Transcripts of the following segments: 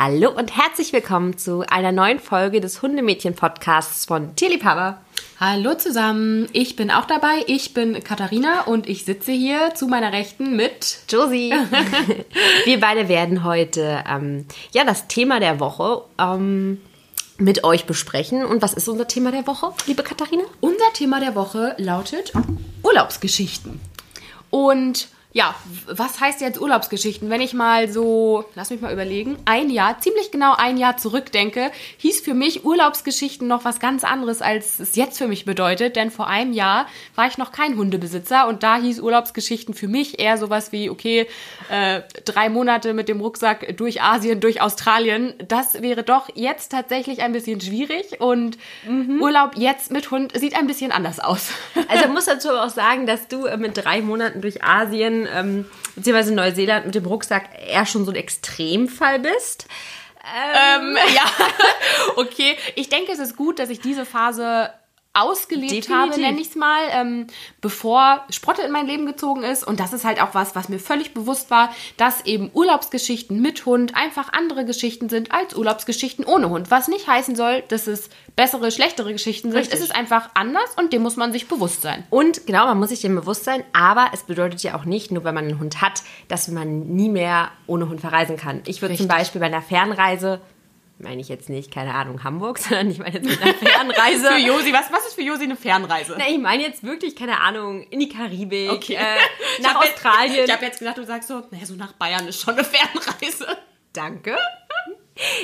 Hallo und herzlich willkommen zu einer neuen Folge des Hundemädchen-Podcasts von Tierliebhaber. Hallo zusammen, ich bin auch dabei. Ich bin Katharina und ich sitze hier zu meiner Rechten mit Josie. Wir beide werden heute ähm, ja das Thema der Woche ähm, mit euch besprechen. Und was ist unser Thema der Woche, liebe Katharina? Unser Thema der Woche lautet Urlaubsgeschichten. Und ja, was heißt jetzt Urlaubsgeschichten? Wenn ich mal so, lass mich mal überlegen, ein Jahr, ziemlich genau ein Jahr zurückdenke, hieß für mich Urlaubsgeschichten noch was ganz anderes, als es jetzt für mich bedeutet. Denn vor einem Jahr war ich noch kein Hundebesitzer und da hieß Urlaubsgeschichten für mich eher sowas wie, okay, äh, drei Monate mit dem Rucksack durch Asien, durch Australien. Das wäre doch jetzt tatsächlich ein bisschen schwierig und mhm. Urlaub jetzt mit Hund sieht ein bisschen anders aus. Also muss dazu auch sagen, dass du mit drei Monaten durch Asien ähm, beziehungsweise Neuseeland mit dem Rucksack eher schon so ein Extremfall bist. Ähm, ähm ja, okay. Ich denke, es ist gut, dass ich diese Phase ausgelebt Definitiv. habe, nenne ich es mal, ähm, bevor Sprotte in mein Leben gezogen ist. Und das ist halt auch was, was mir völlig bewusst war, dass eben Urlaubsgeschichten mit Hund einfach andere Geschichten sind als Urlaubsgeschichten ohne Hund. Was nicht heißen soll, dass es bessere, schlechtere Geschichten sind. Richtig. Es ist einfach anders und dem muss man sich bewusst sein. Und genau, man muss sich dem bewusst sein, aber es bedeutet ja auch nicht, nur weil man einen Hund hat, dass man nie mehr ohne Hund verreisen kann. Ich würde zum Beispiel bei einer Fernreise meine ich jetzt nicht, keine Ahnung, Hamburg, sondern ich meine jetzt mit einer Fernreise. für Josi, was, was ist für Josi eine Fernreise? Na, ich meine jetzt wirklich, keine Ahnung, in die Karibik, okay. äh, nach ich Australien. Jetzt, ich habe jetzt gedacht, du sagst so, naja, so nach Bayern ist schon eine Fernreise. Danke.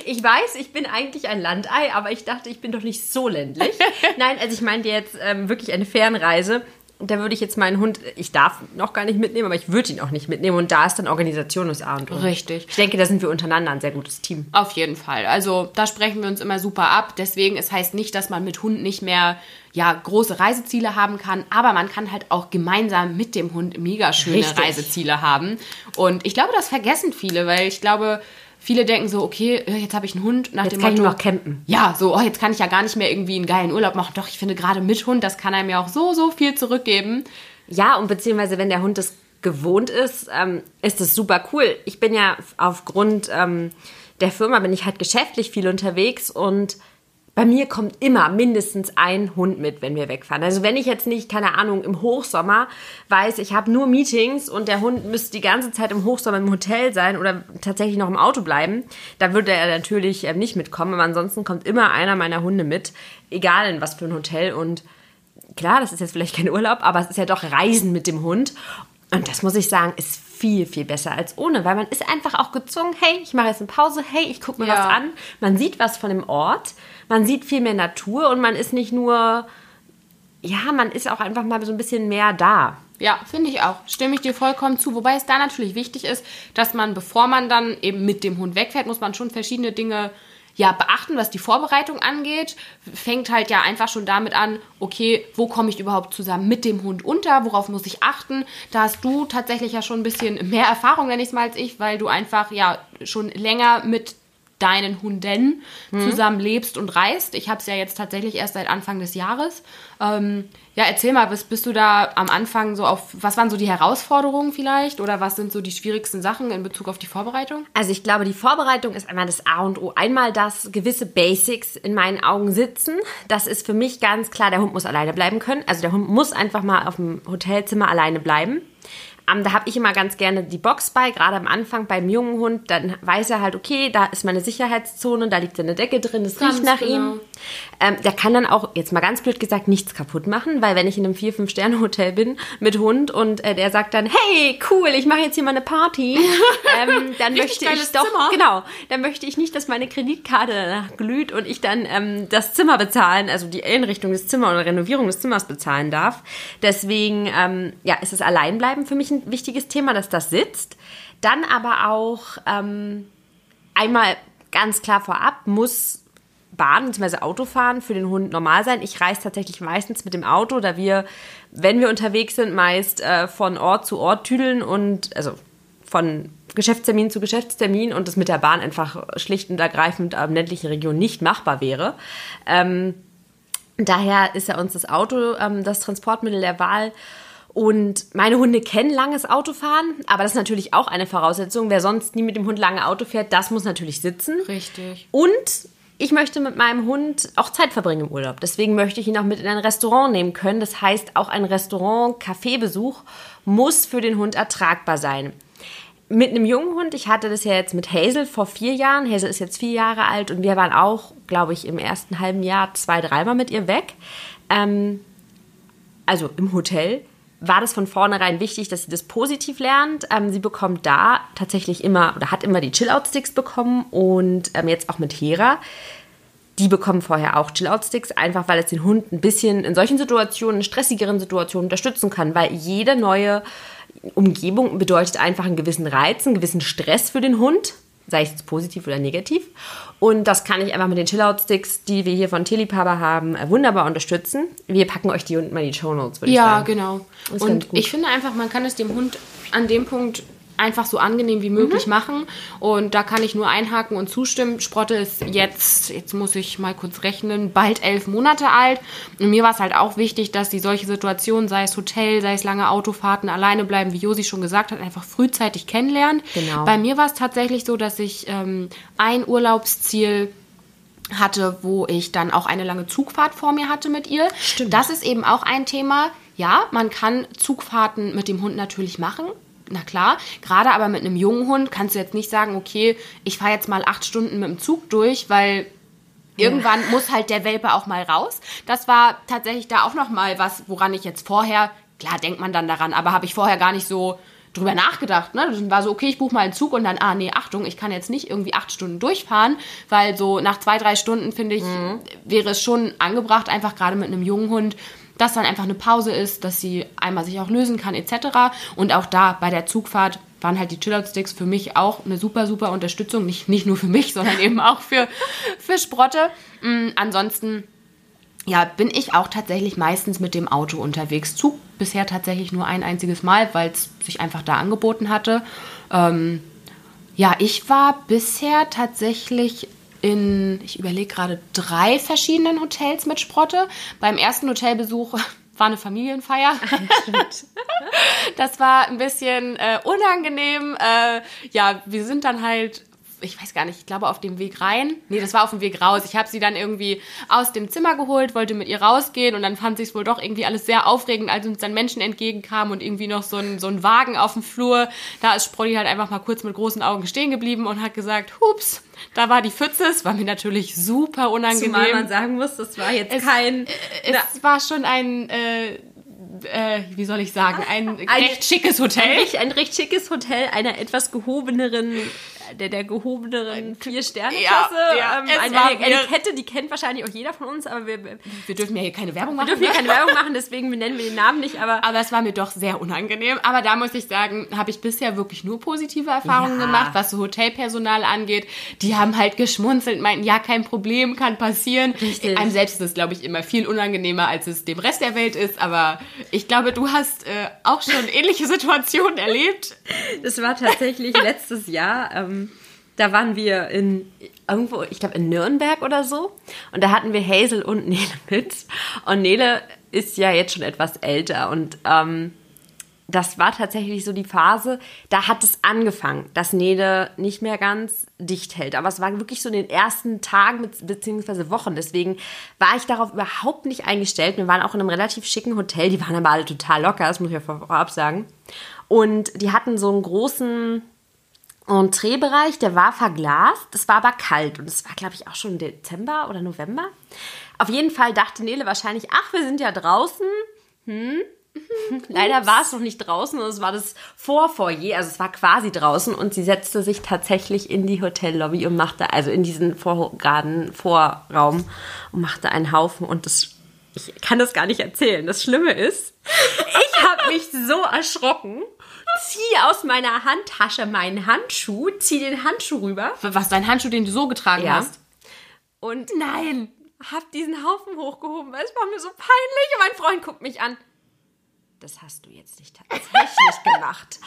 Ich weiß, ich bin eigentlich ein Landei, aber ich dachte, ich bin doch nicht so ländlich. Nein, also ich meinte jetzt ähm, wirklich eine Fernreise da würde ich jetzt meinen Hund, ich darf noch gar nicht mitnehmen, aber ich würde ihn auch nicht mitnehmen. Und da ist dann Organisation das A und O. Richtig. Ich denke, da sind wir untereinander ein sehr gutes Team. Auf jeden Fall. Also da sprechen wir uns immer super ab. Deswegen, es heißt nicht, dass man mit Hund nicht mehr ja, große Reiseziele haben kann, aber man kann halt auch gemeinsam mit dem Hund mega schöne Richtig. Reiseziele haben. Und ich glaube, das vergessen viele, weil ich glaube, Viele denken so, okay, äh, jetzt habe ich einen Hund. Nach jetzt dem kann Motto, ich noch campen. Ja, so, oh, jetzt kann ich ja gar nicht mehr irgendwie einen geilen Urlaub machen. Doch, ich finde gerade mit Hund, das kann einem ja auch so, so viel zurückgeben. Ja, und beziehungsweise wenn der Hund es gewohnt ist, ähm, ist es super cool. Ich bin ja aufgrund ähm, der Firma, bin ich halt geschäftlich viel unterwegs und bei mir kommt immer mindestens ein Hund mit, wenn wir wegfahren. Also wenn ich jetzt nicht, keine Ahnung, im Hochsommer weiß, ich habe nur Meetings und der Hund müsste die ganze Zeit im Hochsommer im Hotel sein oder tatsächlich noch im Auto bleiben, dann würde er natürlich ähm, nicht mitkommen. Aber ansonsten kommt immer einer meiner Hunde mit, egal in was für ein Hotel. Und klar, das ist jetzt vielleicht kein Urlaub, aber es ist ja doch Reisen mit dem Hund. Und das muss ich sagen, ist viel, viel besser als ohne, weil man ist einfach auch gezwungen, hey, ich mache jetzt eine Pause, hey, ich gucke mir ja. was an. Man sieht was von dem Ort, man sieht viel mehr Natur und man ist nicht nur, ja, man ist auch einfach mal so ein bisschen mehr da. Ja, finde ich auch. Stimme ich dir vollkommen zu. Wobei es da natürlich wichtig ist, dass man, bevor man dann eben mit dem Hund wegfährt, muss man schon verschiedene Dinge ja, beachten, was die Vorbereitung angeht. Fängt halt ja einfach schon damit an, okay, wo komme ich überhaupt zusammen mit dem Hund unter? Worauf muss ich achten? Da hast du tatsächlich ja schon ein bisschen mehr Erfahrung, nenne ich es mal, als ich, weil du einfach ja schon länger mit deinen Hunden mhm. zusammen lebst und reist. Ich habe es ja jetzt tatsächlich erst seit Anfang des Jahres. Ähm, ja, erzähl mal, bist, bist du da am Anfang so auf, was waren so die Herausforderungen vielleicht oder was sind so die schwierigsten Sachen in Bezug auf die Vorbereitung? Also ich glaube, die Vorbereitung ist einmal das A und O. Einmal, dass gewisse Basics in meinen Augen sitzen. Das ist für mich ganz klar, der Hund muss alleine bleiben können. Also der Hund muss einfach mal auf dem Hotelzimmer alleine bleiben. Um, da habe ich immer ganz gerne die Box bei, gerade am Anfang beim jungen Hund. Dann weiß er halt, okay, da ist meine Sicherheitszone, da liegt eine Decke drin, es riecht nach genau. ihm. Ähm, der kann dann auch, jetzt mal ganz blöd gesagt, nichts kaputt machen, weil wenn ich in einem 4-5-Sterne-Hotel bin mit Hund und äh, der sagt dann, hey, cool, ich mache jetzt hier mal eine Party, ähm, dann möchte ich doch, Zimmer. genau, dann möchte ich nicht, dass meine Kreditkarte danach glüht und ich dann ähm, das Zimmer bezahlen, also die Einrichtung des Zimmers oder Renovierung des Zimmers bezahlen darf. Deswegen, ähm, ja, ist es Alleinbleiben für mich ein wichtiges Thema, dass das sitzt. Dann aber auch ähm, einmal ganz klar vorab muss Bahn bzw. Autofahren für den Hund normal sein. Ich reise tatsächlich meistens mit dem Auto, da wir, wenn wir unterwegs sind, meist äh, von Ort zu Ort tüdeln und also von Geschäftstermin zu Geschäftstermin und das mit der Bahn einfach schlicht und ergreifend am ländlichen Region nicht machbar wäre. Ähm, daher ist ja uns das Auto ähm, das Transportmittel der Wahl. Und meine Hunde kennen langes Autofahren, aber das ist natürlich auch eine Voraussetzung. Wer sonst nie mit dem Hund lange Auto fährt, das muss natürlich sitzen. Richtig. Und ich möchte mit meinem Hund auch Zeit verbringen im Urlaub. Deswegen möchte ich ihn auch mit in ein Restaurant nehmen können. Das heißt, auch ein Restaurant-Kaffeebesuch muss für den Hund ertragbar sein. Mit einem jungen Hund, ich hatte das ja jetzt mit Hazel vor vier Jahren. Hazel ist jetzt vier Jahre alt und wir waren auch, glaube ich, im ersten halben Jahr zwei, dreimal mit ihr weg. Ähm, also im Hotel war das von vornherein wichtig, dass sie das positiv lernt. Ähm, sie bekommt da tatsächlich immer oder hat immer die Chill-Out-Sticks bekommen und ähm, jetzt auch mit Hera. Die bekommen vorher auch Chill-Out-Sticks, einfach weil es den Hund ein bisschen in solchen Situationen, in stressigeren Situationen unterstützen kann, weil jede neue Umgebung bedeutet einfach einen gewissen Reiz, einen gewissen Stress für den Hund sei es positiv oder negativ. Und das kann ich einfach mit den Chillout-Sticks, die wir hier von Telipaba haben, äh, wunderbar unterstützen. Wir packen euch die unten mal in die Show Notes, würde ich sagen. Ja, genau. Und ich finde einfach, man kann es dem Hund an dem Punkt einfach so angenehm wie möglich mhm. machen. Und da kann ich nur einhaken und zustimmen. Sprotte ist jetzt, jetzt muss ich mal kurz rechnen, bald elf Monate alt. Und mir war es halt auch wichtig, dass die solche Situationen, sei es Hotel, sei es lange Autofahrten, alleine bleiben, wie Josi schon gesagt hat, einfach frühzeitig kennenlernt. Genau. Bei mir war es tatsächlich so, dass ich ähm, ein Urlaubsziel hatte, wo ich dann auch eine lange Zugfahrt vor mir hatte mit ihr. Stimmt. Das ist eben auch ein Thema. Ja, man kann Zugfahrten mit dem Hund natürlich machen na klar, gerade aber mit einem jungen Hund kannst du jetzt nicht sagen, okay, ich fahre jetzt mal acht Stunden mit dem Zug durch, weil irgendwann ja. muss halt der Welpe auch mal raus. Das war tatsächlich da auch noch mal was, woran ich jetzt vorher, klar denkt man dann daran, aber habe ich vorher gar nicht so drüber nachgedacht. Ne? Dann war so, okay, ich buche mal einen Zug und dann, ah nee, Achtung, ich kann jetzt nicht irgendwie acht Stunden durchfahren, weil so nach zwei, drei Stunden, finde ich, mhm. wäre es schon angebracht, einfach gerade mit einem jungen Hund, dass dann einfach eine Pause ist, dass sie einmal sich auch lösen kann etc. Und auch da bei der Zugfahrt waren halt die Chillout-Sticks für mich auch eine super, super Unterstützung. Nicht, nicht nur für mich, sondern eben auch für, für Sprotte. Mhm, ansonsten ja, bin ich auch tatsächlich meistens mit dem Auto unterwegs. Zug bisher tatsächlich nur ein einziges Mal, weil es sich einfach da angeboten hatte. Ähm, ja, ich war bisher tatsächlich in, ich überlege gerade, drei verschiedenen Hotels mit Sprotte. Beim ersten Hotelbesuch war eine Familienfeier. das war ein bisschen äh, unangenehm. Äh, ja, wir sind dann halt ich weiß gar nicht, ich glaube auf dem Weg rein. Nee, das war auf dem Weg raus. Ich habe sie dann irgendwie aus dem Zimmer geholt, wollte mit ihr rausgehen und dann fand sie es wohl doch irgendwie alles sehr aufregend, als uns dann Menschen entgegenkamen und irgendwie noch so ein, so ein Wagen auf dem Flur. Da ist Sprolli halt einfach mal kurz mit großen Augen stehen geblieben und hat gesagt, hups, da war die Pfütze. Es war mir natürlich super unangenehm. Zumal man sagen muss, das war jetzt es, kein... Es na, war schon ein... Äh, äh, wie soll ich sagen, ein, ein recht schickes Hotel. Ein ein recht schickes Hotel einer etwas gehobeneren der, der gehobeneren Vier-Sterne-Klasse. Ja, ja, ähm, eine, eine, Kette, die kennt wahrscheinlich auch jeder von uns, aber wir, wir dürfen ja hier keine Werbung machen. Wir dürfen hier keine Werbung machen, deswegen nennen wir den Namen nicht. Aber, aber es war mir doch sehr unangenehm. Aber da muss ich sagen, habe ich bisher wirklich nur positive Erfahrungen ja. gemacht, was so Hotelpersonal angeht. Die haben halt geschmunzelt, meinten, ja, kein Problem, kann passieren. Richtig. Einem selbst ist es, glaube ich, immer viel unangenehmer, als es dem Rest der Welt ist. Aber ich glaube, du hast äh, auch schon ähnliche Situationen erlebt. Das war tatsächlich letztes Jahr. Ähm, da waren wir in irgendwo, ich glaube in Nürnberg oder so. Und da hatten wir Hazel und Nele mit. Und Nele ist ja jetzt schon etwas älter. Und ähm, das war tatsächlich so die Phase, da hat es angefangen, dass Nele nicht mehr ganz dicht hält. Aber es war wirklich so in den ersten Tagen bzw. Wochen. Deswegen war ich darauf überhaupt nicht eingestellt. Wir waren auch in einem relativ schicken Hotel. Die waren aber alle total locker, das muss ich ja vorab sagen. Und die hatten so einen großen Entreebereich, der war verglast, das war aber kalt und es war, glaube ich, auch schon Dezember oder November. Auf jeden Fall dachte Nele wahrscheinlich, ach, wir sind ja draußen. Hm. Leider war es noch nicht draußen es war das Vorfoyer, also es war quasi draußen und sie setzte sich tatsächlich in die Hotellobby und machte, also in diesen Vorgarten, Vorraum und machte einen Haufen und das, ich kann das gar nicht erzählen. Das Schlimme ist, ich habe mich so erschrocken ziehe aus meiner Handtasche meinen Handschuh, ziehe den Handschuh rüber. Was, dein Handschuh, den du so getragen ja. hast? Und nein, hab diesen Haufen hochgehoben, weil es war mir so peinlich. Und mein Freund guckt mich an. Das hast du jetzt nicht tatsächlich gemacht.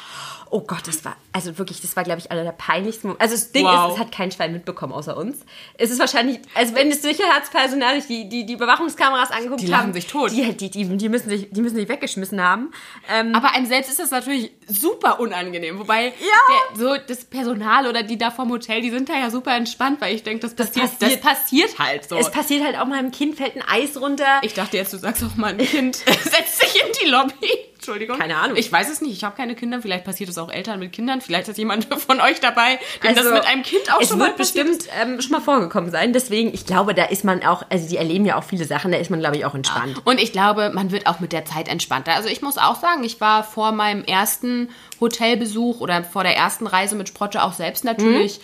Oh Gott, das war, also wirklich, das war, glaube ich, einer der peinlichsten. Also das Ding Wow. ist, es hat kein Schwein mitbekommen außer uns. Es ist wahrscheinlich, also wenn das Sicherheitspersonal sich die, die, die Überwachungskameras angeguckt Die haben, sich tot. Die, die, die, die, müssen sich, die müssen sich weggeschmissen haben. Ähm, Aber einem selbst ist das natürlich super unangenehm. Wobei der, so das Personal oder die da vom Hotel, die sind da ja super entspannt, weil ich denke, das passiert, das passiert- passiert halt so. es passiert halt auch mal im Kind fällt ein Eis runter. Ich dachte jetzt, du sagst auch mal, ein Kind setzt sich in die Lobby. Entschuldigung. Keine Ahnung. Ich weiß es nicht. Ich habe keine Kinder. Vielleicht passiert es auch Eltern mit Kindern. Vielleicht ist jemand von euch dabei, dem das mit einem Kind auch Also, es schon mal wird passiert bestimmt ähm, schon mal vorgekommen sein. Deswegen, ich glaube, da ist man auch, also die erleben ja auch viele Sachen, da ist man, glaube ich, auch entspannt. Und ich glaube, man wird auch mit der Zeit entspannter. Also ich muss auch sagen, ich war vor meinem ersten Hotelbesuch oder vor der ersten Reise mit Sprotte auch selbst natürlich,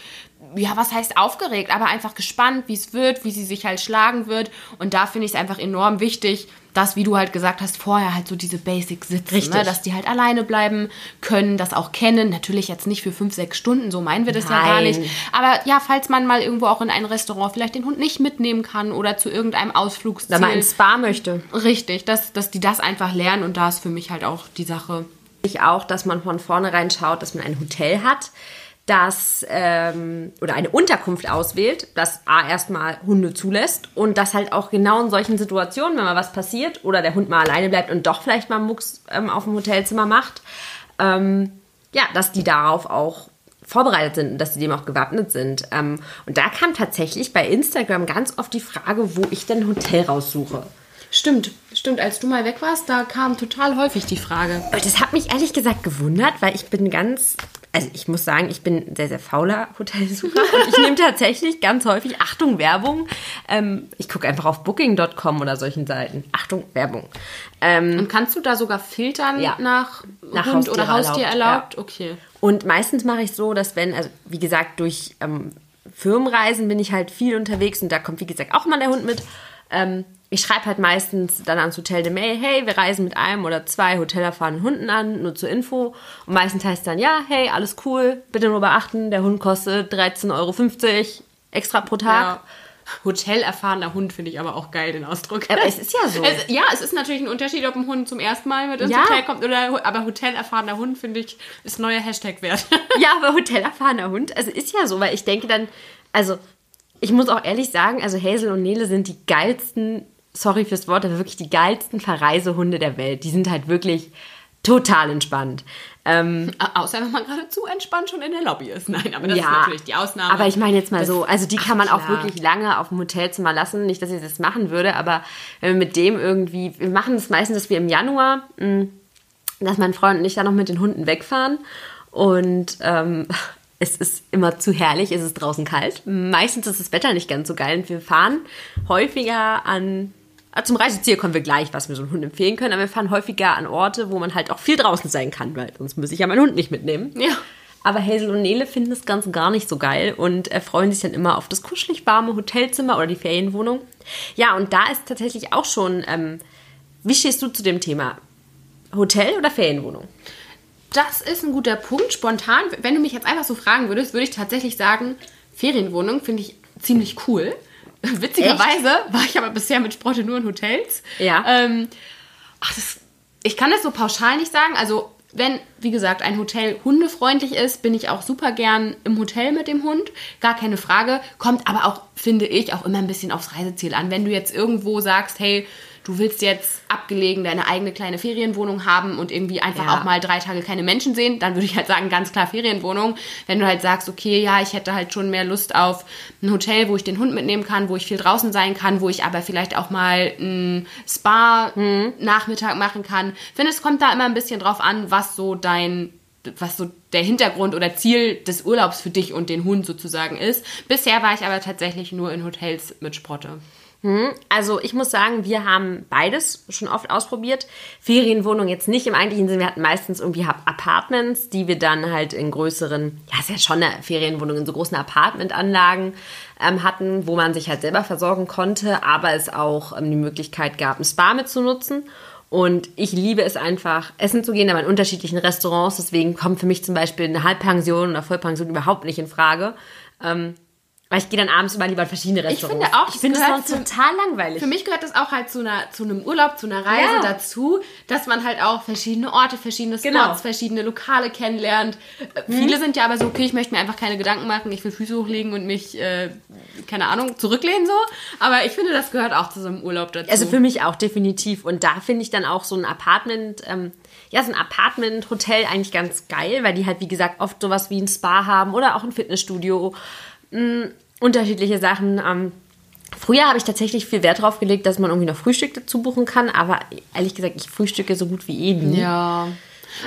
ja, was heißt aufgeregt, aber einfach gespannt, wie es wird, wie sie sich halt schlagen wird. Und da finde ich es einfach enorm wichtig, dass, wie du halt gesagt hast, vorher halt so diese Basics sitzen, Richtig. ne? dass die halt alleine bleiben können, das auch kennen. Natürlich jetzt nicht für fünf, sechs Stunden, so meinen wir das ja gar Nein. nicht. Aber ja, falls man mal irgendwo auch in ein Restaurant vielleicht den Hund nicht mitnehmen kann oder zu irgendeinem Ausflugsziel. Wenn man ins Spa möchte. Richtig, dass, dass die das einfach lernen und da ist für mich halt auch die Sache. Ich auch, dass man von vornherein schaut, dass man ein Hotel hat, das ähm, oder eine Unterkunft auswählt, das A erstmal Hunde zulässt und das halt auch genau in solchen Situationen, wenn mal was passiert oder der Hund mal alleine bleibt und doch vielleicht mal Mucks ähm, auf dem Hotelzimmer macht, ähm, ja, dass die darauf auch vorbereitet sind und dass sie dem auch gewappnet sind. Ähm, und da kam tatsächlich bei Instagram ganz oft die Frage, wo ich denn ein Hotel raussuche. Stimmt, stimmt. Als du mal weg warst, da kam total häufig die Frage. Das hat mich ehrlich gesagt gewundert, weil ich bin ganz, also ich muss sagen, ich bin ein sehr, sehr fauler Hotelsucher und ich nehme tatsächlich ganz häufig, Achtung, Werbung, ähm, ich gucke einfach auf booking.com oder solchen Seiten. Achtung, Werbung. Ähm, Und kannst du da sogar filtern Ja. nach, Nach Hund oder Haustiere Haustier erlaubt, erlaubt? Okay. und meistens mache ich so, dass wenn, also wie gesagt, durch ähm, Firmenreisen bin ich halt viel unterwegs und da kommt, wie gesagt, auch mal der Hund mit. Ich schreibe halt meistens dann ans Hotel de Mail, hey, wir reisen mit einem oder zwei hotelerfahrenen Hunden an, nur zur Info. Und meistens heißt dann, ja, hey, alles cool, bitte nur beachten, der Hund kostet 13,50 Euro extra pro Tag. Ja. Hotelerfahrener Hund finde ich aber auch geil, den Ausdruck. Aber es ist ja so. Es, ja, es ist natürlich ein Unterschied, ob ein Hund zum ersten Mal mit ins Ja. Hotel kommt oder aber hotelerfahrener Hund finde ich ist neuer Hashtag wert. Ja, aber hotelerfahrener Hund, also ist ja so, weil ich denke dann, also ich muss auch ehrlich sagen, also Hazel und Nele sind die geilsten, sorry fürs Wort, aber wirklich die geilsten Verreisehunde der Welt. Die sind halt wirklich total entspannt. Ähm, Außer wenn man gerade zu entspannt schon in der Lobby ist. Nein, aber das ja, ist natürlich die Ausnahme. Aber ich meine jetzt mal Das- so, also die kann man Ach, auch klar. wirklich lange auf dem Hotelzimmer lassen. Nicht, dass ich das machen würde, aber wenn wir mit dem irgendwie, wir machen es meistens, dass wir im Januar, mh, dass mein Freund und ich dann noch mit den Hunden wegfahren und ähm, es ist immer zu herrlich, es ist draußen kalt. Meistens ist das Wetter nicht ganz so geil und wir fahren häufiger an Zum Reiseziel kommen wir gleich, was wir so einem Hund empfehlen können, aber wir fahren häufiger an Orte, wo man halt auch viel draußen sein kann, weil sonst muss ich ja meinen Hund nicht mitnehmen. Ja. Aber Hazel und Nele finden das Ganze gar nicht so geil und äh, freuen sich dann immer auf das kuschelig warme Hotelzimmer oder die Ferienwohnung. Ja, und da ist tatsächlich auch schon, ähm, wie stehst du zu dem Thema? Hotel oder Ferienwohnung? Das ist ein guter Punkt. Spontan, wenn du mich jetzt einfach so fragen würdest, würde ich tatsächlich sagen, Ferienwohnung finde ich ziemlich cool. Witzigerweise war ich aber bisher mit Sprotte nur in Hotels. Ja. Ähm, ach, das, ich kann das so pauschal nicht sagen. Also, wenn, wie gesagt, ein Hotel hundefreundlich ist, bin ich auch super gern im Hotel mit dem Hund. Gar keine Frage. Kommt aber auch, finde ich, auch immer ein bisschen aufs Reiseziel an. Wenn du jetzt irgendwo sagst, hey, du willst jetzt abgelegen deine eigene kleine Ferienwohnung haben und irgendwie einfach Ja. auch mal drei Tage keine Menschen sehen, dann würde ich halt sagen, ganz klar Ferienwohnung. Wenn du halt sagst, okay, ja, ich hätte halt schon mehr Lust auf ein Hotel, wo ich den Hund mitnehmen kann, wo ich viel draußen sein kann, wo ich aber vielleicht auch mal ein Spa-Nachmittag machen kann. Ich finde, es kommt da immer ein bisschen drauf an, was so dein was so der Hintergrund oder Ziel des Urlaubs für dich und den Hund sozusagen ist. Bisher war ich aber tatsächlich nur in Hotels mit Sprotte. Also ich muss sagen, wir haben beides schon oft ausprobiert. Ferienwohnung jetzt nicht im eigentlichen Sinne. Wir hatten meistens irgendwie Apartments, die wir dann halt in größeren, ja, ist ja schon eine Ferienwohnung, in so großen Apartmentanlagen ähm, hatten, wo man sich halt selber versorgen konnte, aber es auch ähm, die Möglichkeit gab, ein Spa mitzunutzen. Und ich liebe es einfach, essen zu gehen, aber in unterschiedlichen Restaurants. Deswegen kommt für mich zum Beispiel eine Halbpension oder Vollpension überhaupt nicht in Frage. Ähm, Weil ich gehe dann abends immer lieber in verschiedene Restaurants. Ich finde auch, ich finde gehört sonst total langweilig. Für mich gehört das auch halt zu, einer, zu einem Urlaub, zu einer Reise Ja. dazu, dass man halt auch verschiedene Orte, verschiedene Spots, Genau. verschiedene Lokale kennenlernt. Äh, Viele sind ja aber so, okay, ich möchte mir einfach keine Gedanken machen, ich will Füße hochlegen und mich, äh, keine Ahnung, zurücklehnen so. Aber ich finde, das gehört auch zu so einem Urlaub dazu. Also für mich auch definitiv. Und da finde ich dann auch so ein Apartment, ähm, ja, so ein Apartment-Hotel eigentlich ganz geil, weil die halt, wie gesagt, oft sowas wie ein Spa haben oder auch ein Fitnessstudio. Unterschiedliche Sachen. Ähm, früher habe ich tatsächlich viel Wert drauf gelegt, dass man irgendwie noch Frühstück dazu buchen kann, aber ehrlich gesagt, ich frühstücke so gut wie eh nie. Ja.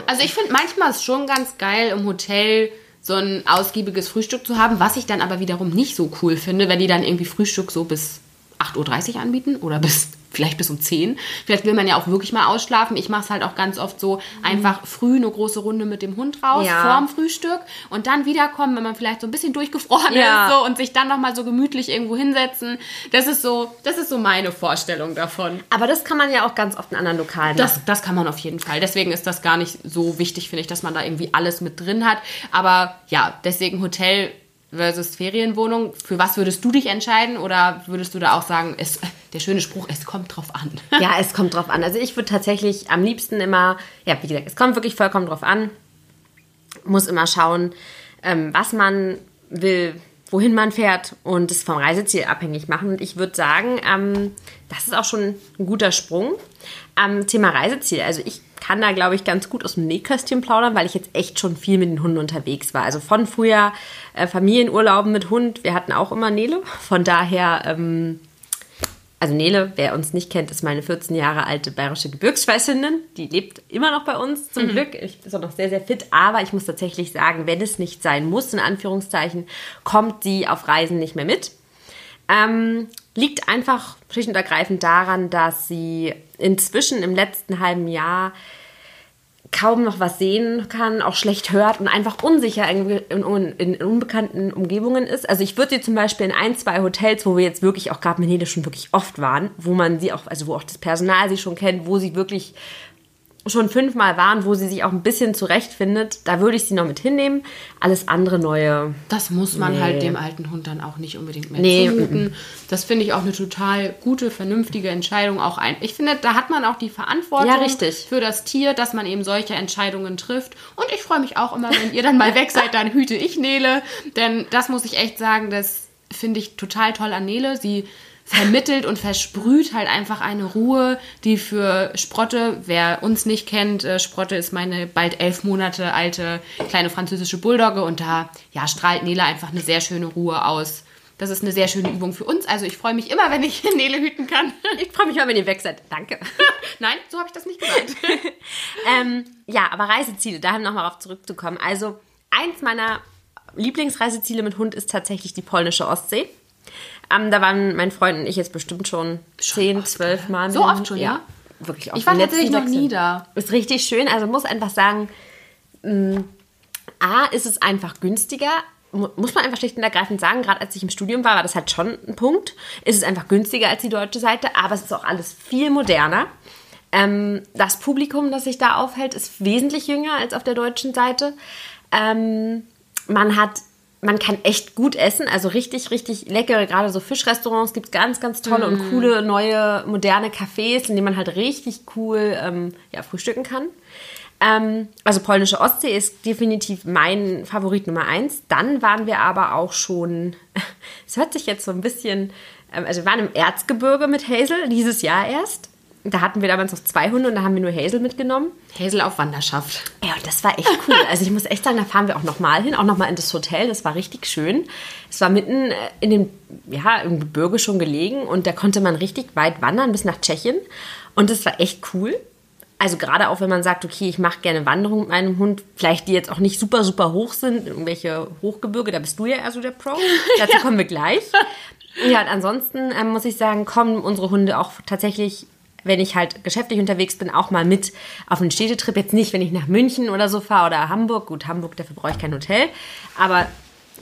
Also ich finde manchmal ist schon ganz geil im Hotel so ein ausgiebiges Frühstück zu haben, was ich dann aber wiederum nicht so cool finde, wenn die dann irgendwie Frühstück so bis 8.30 Uhr anbieten oder bis vielleicht bis um 10. Vielleicht will man ja auch wirklich mal ausschlafen. Ich mache es halt auch ganz oft so, einfach früh eine große Runde mit dem Hund raus, Ja. vorm Frühstück und dann wiederkommen, wenn man vielleicht so ein bisschen durchgefroren Ja. ist so, und sich dann nochmal so gemütlich irgendwo hinsetzen. Das ist so, das ist so meine Vorstellung davon. Aber das kann man ja auch ganz oft in anderen Lokalen machen. Das, das kann man auf jeden Fall. Deswegen ist das gar nicht so wichtig, finde ich, dass man da irgendwie alles mit drin hat. Aber ja, deswegen Hotel versus Ferienwohnung. Für was würdest du dich entscheiden? Oder würdest du da auch sagen, es, der schöne Spruch, es kommt drauf an? Ja, es kommt drauf an. Also ich würde tatsächlich am liebsten immer, ja, wie gesagt, es kommt wirklich vollkommen drauf an. Muss immer schauen, ähm, was man will, wohin man fährt und es vom Reiseziel abhängig machen. Und ich würde sagen, ähm, das ist auch schon ein guter Sprung. Am Thema Reiseziel. Also ich kann da, glaube ich, ganz gut aus dem Nähkästchen plaudern, weil ich jetzt echt schon viel mit den Hunden unterwegs war. Also von früher äh, Familienurlauben mit Hund. Wir hatten auch immer Nele. Von daher... Ähm, also Nele, wer uns nicht kennt, ist meine 14 Jahre alte bayerische Gebirgsschweißhündin. Die lebt immer noch bei uns, zum Glück. Ich bin auch noch sehr, sehr fit. Aber ich muss tatsächlich sagen, wenn es nicht sein muss, in Anführungszeichen, kommt sie auf Reisen nicht mehr mit. Ähm, liegt einfach schlicht und ergreifend daran, dass sie inzwischen im letzten halben Jahr kaum noch was sehen kann, auch schlecht hört und einfach unsicher in, in, in unbekannten Umgebungen ist. Also ich würde sie zum Beispiel in ein, zwei Hotels, wo wir jetzt wirklich auch gerade mit Nele schon wirklich oft waren, wo man sie auch, also wo auch das Personal sie schon kennt, wo sie wirklich schon fünfmal waren, wo sie sich auch ein bisschen zurechtfindet, da würde ich sie noch mit hinnehmen. Alles andere neue. Das muss man Nee. halt dem alten Hund dann auch nicht unbedingt mehr Nee, zumuten. Das finde ich auch eine total gute, vernünftige Entscheidung. Auch ein. Ich finde, da hat man auch die Verantwortung Ja, richtig. für das Tier, dass man eben solche Entscheidungen trifft. Und ich freue mich auch immer, wenn ihr dann mal weg seid, dann hüte ich Nele. Denn das muss ich echt sagen, das finde ich total toll an Nele. Sie vermittelt und versprüht halt einfach eine Ruhe, die für Sprotte, wer uns nicht kennt, äh, Sprotte ist meine bald elf Monate alte kleine französische Bulldogge und da ja, strahlt Nele einfach eine sehr schöne Ruhe aus. Das ist eine sehr schöne Übung für uns. Also ich freue mich immer, wenn ich Nele hüten kann. Ich freue mich mal, wenn ihr weg seid. Danke. Nein, so habe ich das nicht gesagt. ähm, ja, aber Reiseziele, da nochmal darauf zurückzukommen. Also, eins meiner Lieblingsreiseziele mit Hund ist tatsächlich die polnische Ostsee. Ähm, da waren mein Freund und ich jetzt bestimmt schon, zehn, oft, zwölf oder? Mal. mit So oft schon, ja? ja? Wirklich oft. Ich war tatsächlich noch nie da. Ist richtig schön. Also muss einfach sagen, mh, A, ist es einfach günstiger. Mu- Muss man einfach schlicht und ergreifend sagen, gerade als ich im Studium war, war das halt schon ein Punkt. Ist es einfach günstiger als die deutsche Seite, aber es ist auch alles viel moderner. Ähm, das Publikum, das sich da aufhält, ist wesentlich jünger als auf der deutschen Seite. Ähm, man hat, man kann echt gut essen, also richtig, richtig leckere, gerade so Fischrestaurants gibt es ganz, ganz tolle und coole, neue, moderne Cafés, in denen man halt richtig cool ähm, ja, frühstücken kann. Ähm, also polnische Ostsee ist definitiv mein Favorit Nummer eins. Dann waren wir aber auch schon, es hört sich jetzt so ein bisschen, ähm, also wir waren im Erzgebirge mit Hazel, dieses Jahr erst. Da hatten wir damals noch zwei Hunde und da haben wir nur Hazel mitgenommen. Hazel auf Wanderschaft. Ja, und das war echt cool. Also ich muss echt sagen, da fahren wir auch nochmal hin, auch nochmal in das Hotel. Das war richtig schön. Es war mitten äh, in dem, ja, im Gebirge schon gelegen und da konnte man richtig weit wandern bis nach Tschechien. Und das war echt cool. Also gerade auch, wenn man sagt, okay, ich mache gerne Wanderung mit meinem Hund, vielleicht die jetzt auch nicht super, super hoch sind, irgendwelche Hochgebirge, da bist du ja eher so der Pro. Dazu kommen wir gleich. Ja, und ansonsten ähm, muss ich sagen, kommen unsere Hunde auch tatsächlich, wenn ich halt geschäftlich unterwegs bin, auch mal mit auf einen Städtetrip. Jetzt nicht, wenn ich nach München oder so fahre oder Hamburg. Gut, Hamburg, dafür brauche ich kein Hotel. Aber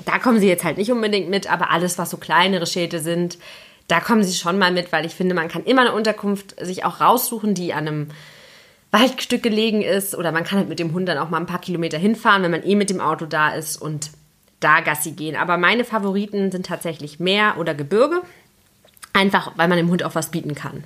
da kommen sie jetzt halt nicht unbedingt mit. Aber alles, was so kleinere Städte sind, da kommen sie schon mal mit, weil ich finde, man kann immer eine Unterkunft sich auch raussuchen, die an einem Waldstück gelegen ist. Oder man kann halt mit dem Hund dann auch mal ein paar Kilometer hinfahren, wenn man eh mit dem Auto da ist. Und da Gassi gehen. Aber meine Favoriten sind tatsächlich Meer oder Gebirge. Einfach, weil man dem Hund auch was bieten kann.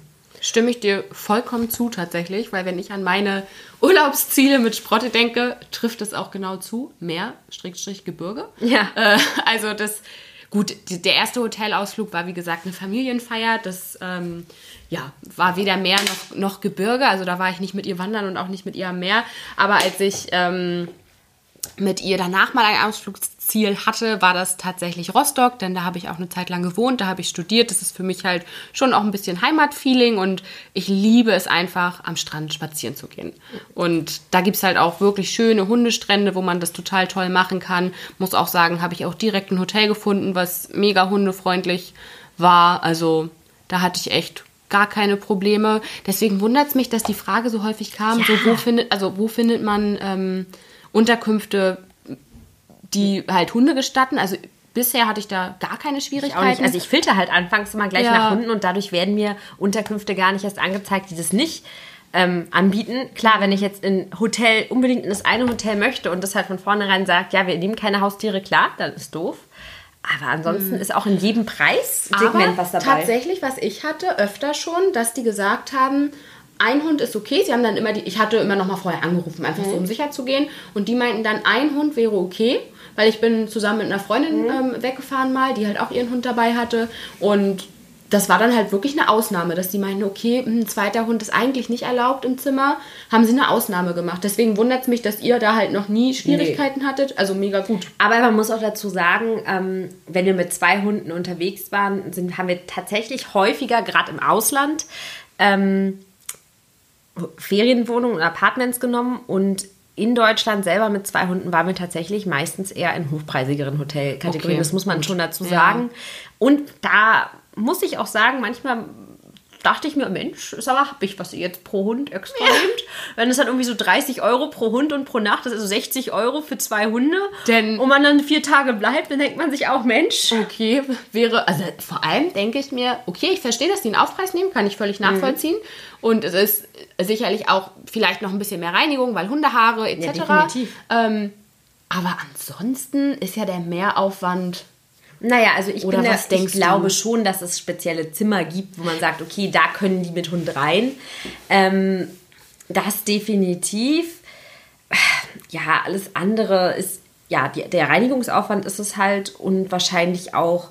Stimme ich dir vollkommen zu tatsächlich, weil wenn ich an meine Urlaubsziele mit Sprotte denke, trifft es auch genau zu. Meer, Strickstrich, Gebirge. Ja. Äh, also das, gut, der erste Hotelausflug war wie gesagt eine Familienfeier. Das ähm, ja, war weder Meer noch, noch Gebirge. Also da war ich nicht mit ihr wandern und auch nicht mit ihr am Meer. Aber als ich ähm, mit ihr danach mal ein Ausflugsziel hatte, war das tatsächlich Rostock, denn da habe ich auch eine Zeit lang gewohnt, da habe ich studiert. Das ist für mich halt schon auch ein bisschen Heimatfeeling und ich liebe es einfach, am Strand spazieren zu gehen. Und da gibt es halt auch wirklich schöne Hundestrände, wo man das total toll machen kann. Muss auch sagen, habe ich auch direkt ein Hotel gefunden, was mega hundefreundlich war. Also da hatte ich echt gar keine Probleme. Deswegen wundert es mich, dass die Frage so häufig kam, Ja. so wo findet, also wo findet man ähm, Unterkünfte, die halt Hunde gestatten? Also bisher hatte ich da gar keine Ich Schwierigkeiten. nicht. Also ich filter halt anfangs immer gleich Ja. nach Hunden und dadurch werden mir Unterkünfte gar nicht erst angezeigt, die das nicht ähm, anbieten. Klar, wenn ich jetzt in Hotel unbedingt in das eine Hotel möchte und das halt von vornherein sagt, ja, wir nehmen keine Haustiere, klar, dann ist doof. Aber ansonsten ist auch in jedem Preissegment was dabei. tatsächlich, was ich hatte, öfter schon, dass die gesagt haben, ein Hund ist okay. Sie haben dann immer die, ich hatte immer noch mal vorher angerufen, einfach so um sicher zu gehen. Und die meinten dann, ein Hund wäre okay, weil ich bin zusammen mit einer Freundin ähm, weggefahren mal, die halt auch ihren Hund dabei hatte. Und das war dann halt wirklich eine Ausnahme, dass die meinten, okay, ein zweiter Hund ist eigentlich nicht erlaubt im Zimmer. Haben sie eine Ausnahme gemacht. Deswegen wundert es mich, dass ihr da halt noch nie Schwierigkeiten hattet. Also mega gut. Aber man muss auch dazu sagen, ähm, wenn wir mit zwei Hunden unterwegs waren, sind, haben wir tatsächlich häufiger, gerade im Ausland, ähm, Ferienwohnungen und Apartments genommen und in Deutschland selber mit zwei Hunden waren wir tatsächlich meistens eher in hochpreisigeren Hotelkategorien. Okay, das muss man schon dazu Ja. sagen. Und da muss ich auch sagen, manchmal dachte ich mir, Mensch, ist aber happig, was ihr jetzt pro Hund extra nehmt. Wenn es dann irgendwie so 30 Euro pro Hund und pro Nacht, das ist also 60 Euro für zwei Hunde. Denn- und man dann vier Tage bleibt, dann denkt man sich auch, Mensch. Okay, wäre, also vor allem denke ich mir, okay, ich verstehe, dass die einen Aufpreis nehmen, kann ich völlig nachvollziehen. Und es ist sicherlich auch vielleicht noch ein bisschen mehr Reinigung, weil Hundehaare etc. definitiv. ähm, aber ansonsten ist ja der Mehraufwand. Naja, also ich, Oder bin was denkst ich glaube du? schon, dass es spezielle Zimmer gibt, wo man sagt, okay, da können die mit Hund rein. Ähm, das definitiv. Ja, alles andere ist, ja, die, der Reinigungsaufwand ist es halt und wahrscheinlich auch,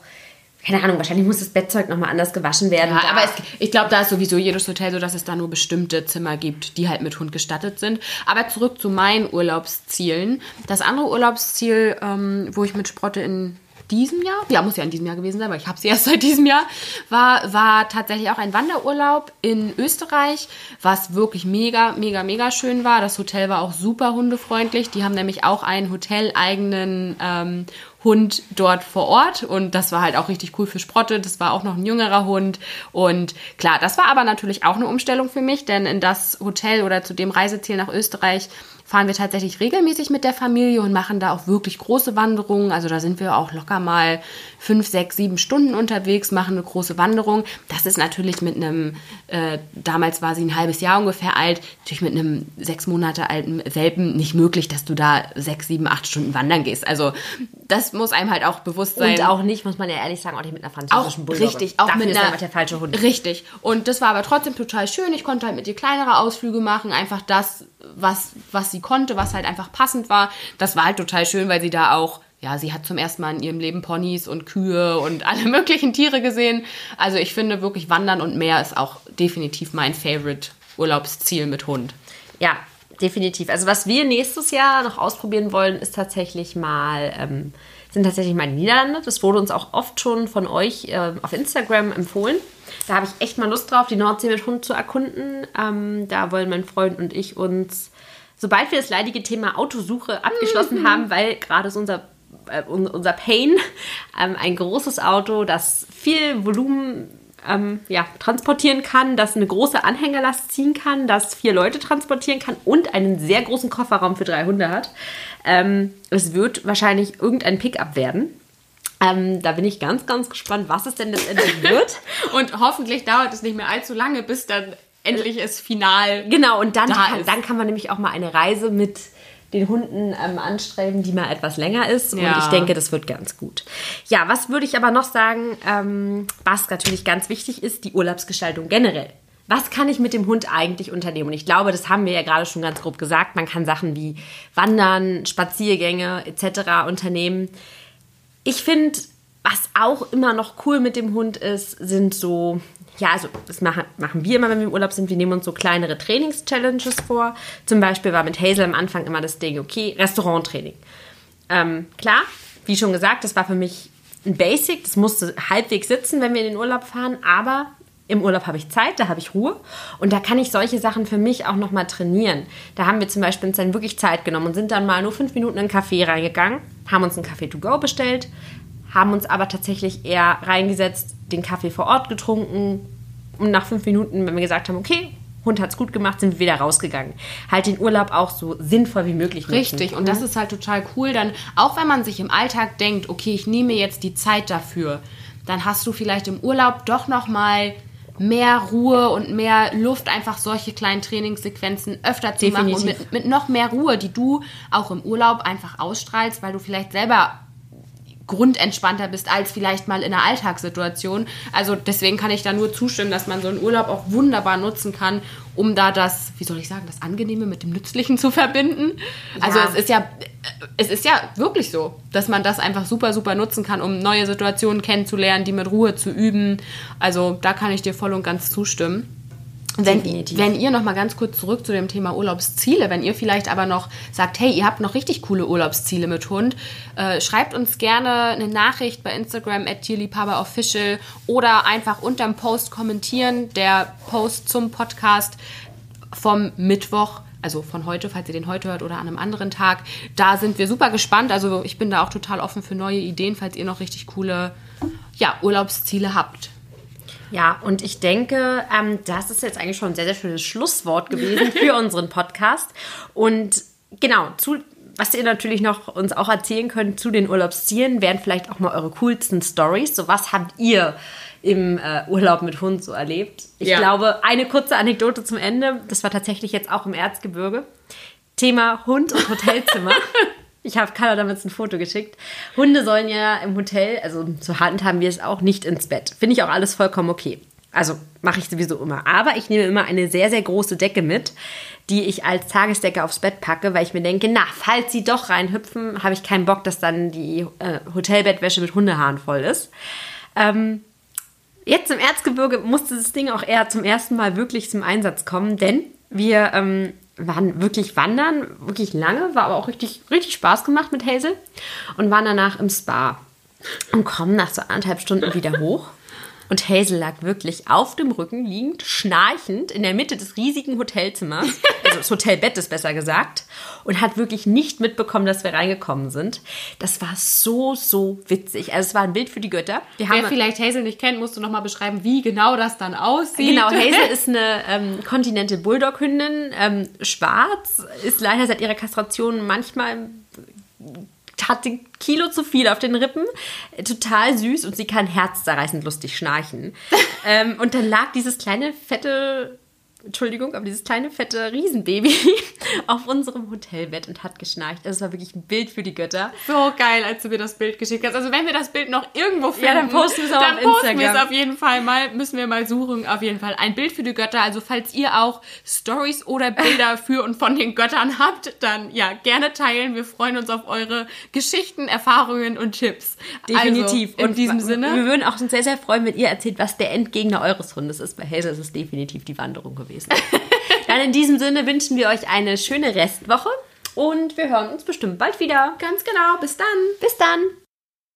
keine Ahnung, wahrscheinlich muss das Bettzeug nochmal anders gewaschen werden. Ja, Da- aber es, ich glaube, da ist sowieso jedes Hotel so, dass es da nur bestimmte Zimmer gibt, die halt mit Hund gestattet sind. Aber zurück zu meinen Urlaubszielen. Das andere Urlaubsziel, ähm, wo ich mit Sprotte in diesem Jahr, ja, muss ja in diesem Jahr gewesen sein, weil ich habe sie erst seit diesem Jahr, war, war tatsächlich auch ein Wanderurlaub in Österreich, was wirklich mega, mega, mega schön war. Das Hotel war auch super hundefreundlich. Die haben nämlich auch einen hoteleigenen ähm, Hund dort vor Ort und das war halt auch richtig cool für Sprotte. Das war auch noch ein jüngerer Hund und klar, das war aber natürlich auch eine Umstellung für mich, denn in das Hotel oder zu dem Reiseziel nach Österreich fahren wir tatsächlich regelmäßig mit der Familie und machen da auch wirklich große Wanderungen. Also da sind wir auch locker mal fünf, sechs, sieben Stunden unterwegs, machen eine große Wanderung. Das ist natürlich mit einem, äh, damals war sie ein halbes Jahr ungefähr alt, natürlich mit einem sechs Monate alten Welpen nicht möglich, dass du da sechs, sieben, acht Stunden wandern gehst. Also das muss einem halt auch bewusst sein. und auch nicht, muss man ja ehrlich sagen, auch nicht mit einer französischen Bulldogge. richtig, auch Dafür mit ist einer, der falsche Hund. Richtig. Und das war aber trotzdem total schön. Ich konnte halt mit ihr kleinere Ausflüge machen, einfach das, was, was sie konnte, was halt einfach passend war. Das war halt total schön, weil sie da auch, ja, sie hat zum ersten Mal in ihrem Leben Ponys und Kühe und alle möglichen Tiere gesehen. Also ich finde wirklich Wandern und Meer ist auch definitiv mein Favorite Urlaubsziel mit Hund. Ja, definitiv. Also was wir nächstes Jahr noch ausprobieren wollen, ist tatsächlich mal, ähm, sind tatsächlich mal die Niederlande. Das wurde uns auch oft schon von euch äh, auf Instagram empfohlen. Da habe ich echt mal Lust drauf, die Nordsee mit Hund zu erkunden. Ähm, da wollen mein Freund und ich uns, sobald wir das leidige Thema Autosuche abgeschlossen haben, weil gerade ist unser äh, un- unser Pain, ähm, ein großes Auto, das viel Volumen ähm, ja, transportieren kann, das eine große Anhängerlast ziehen kann, das vier Leute transportieren kann und einen sehr großen Kofferraum für drei Hunde hat. Ähm, es wird wahrscheinlich irgendein Pickup werden. Ähm, da bin ich ganz, ganz gespannt, was es denn letztendlich wird. Und hoffentlich dauert es nicht mehr allzu lange, bis dann endlich es final Genau, und dann, Da kann, dann kann man nämlich auch mal eine Reise mit den Hunden ähm, anstreben, die mal etwas länger ist. Und Ja. ich denke, das wird ganz gut. Ja, was würde ich aber noch sagen, ähm, was natürlich ganz wichtig ist, die Urlaubsgestaltung generell. Was kann ich mit dem Hund eigentlich unternehmen? Und ich glaube, das haben wir ja gerade schon ganz grob gesagt. Man kann Sachen wie Wandern, Spaziergänge etc. unternehmen. Ich finde, was auch immer noch cool mit dem Hund ist, sind so, ja, also das machen, machen wir immer, wenn wir im Urlaub sind. Wir nehmen uns so kleinere Trainings-Challenges vor. Zum Beispiel war mit Hazel am Anfang immer das Ding, okay, Restauranttraining. Ähm, klar, wie schon gesagt, das war für mich ein Basic. Das musste halbwegs sitzen, wenn wir in den Urlaub fahren. Aber im Urlaub habe ich Zeit, da habe ich Ruhe. Und da kann ich solche Sachen für mich auch nochmal trainieren. Da haben wir zum Beispiel uns dann wirklich Zeit genommen und sind dann mal nur fünf Minuten in einen Café reingegangen, haben uns einen Kaffee to go bestellt, haben uns aber tatsächlich eher reingesetzt, den Kaffee vor Ort getrunken. Und nach fünf Minuten, wenn wir gesagt haben, okay, Hund hat's gut gemacht, sind wir wieder rausgegangen. Halt den Urlaub auch so sinnvoll wie möglich nutzen. Richtig, und das ist halt total cool. Dann, auch wenn man sich im Alltag denkt, okay, ich nehme jetzt die Zeit dafür, dann hast du vielleicht im Urlaub doch nochmal mehr Ruhe und mehr Luft, einfach solche kleinen Trainingssequenzen öfter zu machen und Definitiv. mit, mit noch mehr Ruhe, die du auch im Urlaub einfach ausstrahlst, weil du vielleicht selber grundentspannter bist als vielleicht mal in einer Alltagssituation. Also deswegen kann ich da nur zustimmen, dass man so einen Urlaub auch wunderbar nutzen kann, um da das, wie soll ich sagen, das Angenehme mit dem Nützlichen zu verbinden. Also Ja. es ist ja, es ist ja wirklich so, dass man das einfach super, super nutzen kann, um neue Situationen kennenzulernen, die mit Ruhe zu üben. Also da kann ich dir voll und ganz zustimmen. Wenn, Definitiv. wenn ihr noch mal ganz kurz zurück zu dem Thema Urlaubsziele, wenn ihr vielleicht aber noch sagt, hey, ihr habt noch richtig coole Urlaubsziele mit Hund, äh, schreibt uns gerne eine Nachricht bei Instagram at tierliebhaberofficial oder einfach unterm Post kommentieren, der Post zum Podcast vom Mittwoch, also von heute, falls ihr den heute hört oder an einem anderen Tag. Da sind wir super gespannt. Also ich bin da auch total offen für neue Ideen, falls ihr noch richtig coole ja, Urlaubsziele habt. Ja, und ich denke, ähm, das ist jetzt eigentlich schon ein sehr, sehr schönes Schlusswort gewesen für unseren Podcast. Und genau, zu, was ihr natürlich noch uns auch erzählen könnt zu den Urlaubszielen, wären vielleicht auch mal eure coolsten Stories. So, was habt ihr im äh, Urlaub mit Hund so erlebt? Ich Ja. glaube, eine kurze Anekdote zum Ende. Das war tatsächlich jetzt auch im Erzgebirge. Thema Hund und Hotelzimmer. Ich habe Carla damals ein Foto geschickt. Hunde sollen ja im Hotel, also zur Hand haben wir es auch nicht ins Bett. Finde ich auch alles vollkommen okay. Also mache ich sowieso immer. Aber ich nehme immer eine sehr, sehr große Decke mit, die ich als Tagesdecke aufs Bett packe, weil ich mir denke, na, falls sie doch reinhüpfen, habe ich keinen Bock, dass dann die äh, Hotelbettwäsche mit Hundehaaren voll ist. Ähm, Jetzt im Erzgebirge musste das Ding auch eher zum ersten Mal wirklich zum Einsatz kommen, denn wir ähm, waren wirklich wandern, wirklich lange, war aber auch richtig, richtig Spaß gemacht mit Hazel und waren danach im Spa und kommen nach so anderthalb Stunden wieder hoch. Und Hazel lag wirklich auf dem Rücken liegend, schnarchend in der Mitte des riesigen Hotelzimmers, also des Hotelbettes besser gesagt, und hat wirklich nicht mitbekommen, dass wir reingekommen sind. Das war so, so witzig. Also es war ein Bild für die Götter. Wir Wer vielleicht Hazel nicht kennt, musst du noch mal beschreiben, wie genau das dann aussieht. Genau, Hazel ist eine ähm, Continental Bulldog-Hündin, ähm, schwarz, ist leider seit ihrer Kastration manchmal hat ein Kilo zu viel auf den Rippen, total süß und sie kann herzzerreißend lustig schnarchen. ähm, und dann lag dieses kleine fette Entschuldigung, aber dieses kleine fette Riesenbaby auf unserem Hotelbett und hat geschnarcht. Also es war wirklich ein Bild für die Götter. So geil, als du mir das Bild geschickt hast. Also wenn wir das Bild noch irgendwo finden, Ja, dann posten wir es auf posten wir es Instagram. auf jeden Fall mal, müssen wir mal suchen, auf jeden Fall. Ein Bild für die Götter. Also falls ihr auch Stories oder Bilder für und von den Göttern habt, dann ja, gerne teilen. Wir freuen uns auf eure Geschichten, Erfahrungen und Tipps. Definitiv. Also, in diesem Sinne. Wir würden auch uns sehr, sehr freuen, wenn ihr erzählt, was der Endgegner eures Hundes ist. Bei Hazel ist es definitiv die Wanderung gewesen. Dann in diesem Sinne wünschen wir euch eine schöne Restwoche und wir hören uns bestimmt bald wieder. Ganz genau. Bis dann. Bis dann.